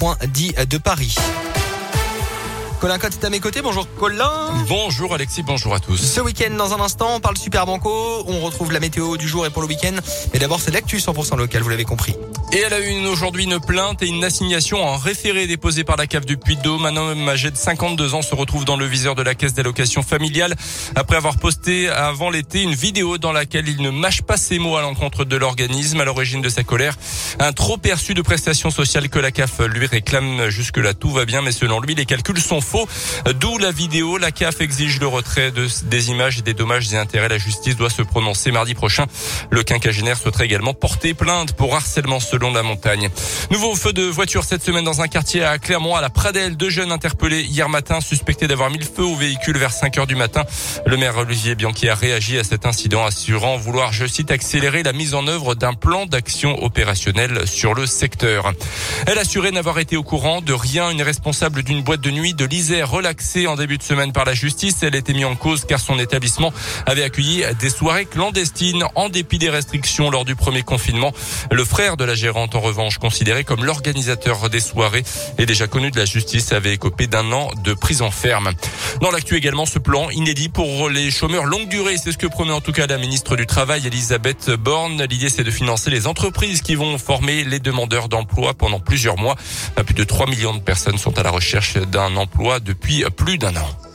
rond-point dit de Paris. Colin Cotte est à mes côtés. Bonjour Colin. Bonjour Alexis, bonjour à tous. Ce week-end, dans un instant, on parle Super Banco. On retrouve la météo du jour et pour le week-end. Mais d'abord, c'est l'actu 100% local, vous l'avez compris. Et elle a eu aujourd'hui une plainte et une assignation en référé déposée par la CAF du Puy-de-Dôme. Un homme âgé de 52 ans se retrouve dans le viseur de la caisse d'allocation familiale après avoir posté avant l'été une vidéo dans laquelle il ne mâche pas ses mots à l'encontre de l'organisme à l'origine de sa colère. Un trop perçu de prestations sociales que la CAF lui réclame. Jusque-là, tout va bien, mais selon lui, les calculs sont faux. D'où la vidéo. La CAF exige le retrait de, des images et des dommages et intérêts. La justice doit se prononcer mardi prochain. Le quinquagénaire souhaiterait également porter plainte pour harcèlement la montagne. Nouveau feu de voiture cette semaine dans un quartier à Clermont, à la Pradelle. Deux jeunes interpellés hier matin, suspectés d'avoir mis le feu au véhicule vers 5 heures du matin. Le maire Olivier Bianchi a réagi à cet incident, assurant vouloir, je cite, accélérer la mise en œuvre d'un plan d'action opérationnel sur le secteur. Elle assurait n'avoir été au courant de rien. Une responsable d'une boîte de nuit de l'Isère relaxée en début de semaine par la justice. Elle était mise en cause car son établissement avait accueilli des soirées clandestines en dépit des restrictions lors du premier confinement. Le frère de la gérante, en revanche, considéré comme l'organisateur des soirées et déjà connu de la justice, avait écopé d'un an de prison ferme. Dans l'actu également, ce plan inédit pour les chômeurs longue durée. C'est ce que promet en tout cas la ministre du Travail, Elisabeth Borne. L'idée, c'est de financer les entreprises qui vont former les demandeurs d'emploi pendant plusieurs mois. Plus de 3 millions de personnes sont à la recherche d'un emploi depuis plus d'un an.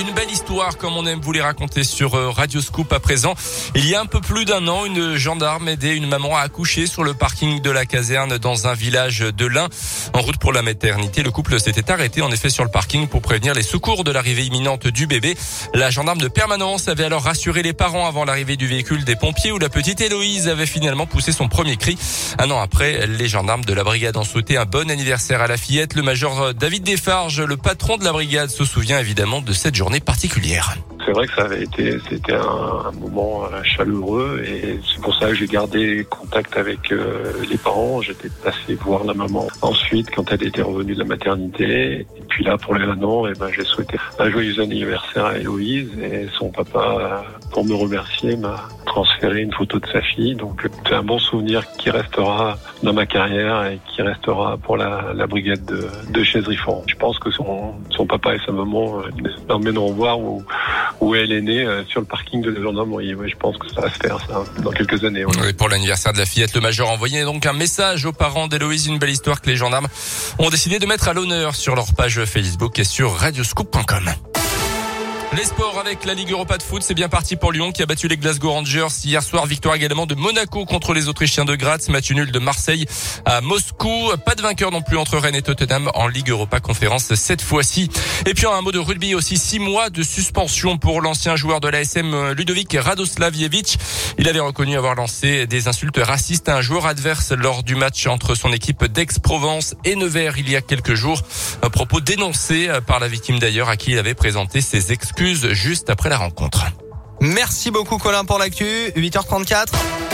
Une belle histoire, comme on aime vous les raconter sur euh, Radio Scoop à présent. Il y a un peu plus d'un an, une gendarme aidait une maman à accoucher sur le parking de la caserne dans un village de l'Ain. En route pour la maternité, le couple s'était arrêté en effet sur le parking pour prévenir les secours de l'arrivée imminente du bébé. La gendarme de permanence avait alors rassuré les parents avant l'arrivée du véhicule des pompiers où la petite Héloïse avait finalement poussé son premier cri. Un an après, les gendarmes de la brigade ont souhaité un bon anniversaire à la fillette. Le major David Desfarges, le patron de la brigade, se souvient évidemment de cette journée particulière. C'est vrai que ça avait été, c'était un, moment euh, chaleureux et c'est pour ça que j'ai gardé contact avec euh, les parents. J'étais passé voir la maman ensuite quand elle était revenue de la maternité. Et puis là, pour les un et eh ben, j'ai souhaité un joyeux anniversaire à Héloïse et son papa, pour me remercier, transféré une photo de sa fille. Donc c'est un bon souvenir qui restera dans ma carrière et qui restera pour la, la brigade de, de Je pense que son, son papa et sa maman l'emmèneront voir où, où elle est née euh, sur le parking de la gendarmerie. je pense que ça va se faire ça dans quelques années. Oui, pour l'anniversaire de la fillette, le major a envoyé donc un message aux parents d'Héloïse, une belle histoire que les gendarmes ont décidé de mettre à l'honneur sur leur page Facebook et sur radioscoop.com. Les sports avec la Ligue Europa de foot, c'est bien parti pour Lyon qui a battu les Glasgow Rangers hier soir. Victoire également de Monaco contre les Autrichiens de Graz. Match nul de Marseille à Moscou. Pas de vainqueur non plus entre Rennes et Tottenham en Ligue Europa Conférence cette fois-ci. Et puis un mot de rugby aussi. Six mois de suspension pour l'ancien joueur de l'ASM Ludovic Radoslavjevic. Il avait reconnu avoir lancé des insultes racistes à un joueur adverse lors du match entre son équipe d'Aix-Provence et Nevers il y a quelques jours. Un propos dénoncé par la victime d'ailleurs à qui il avait présenté ses juste après la rencontre. Merci beaucoup Colin pour l'actu. 8h34.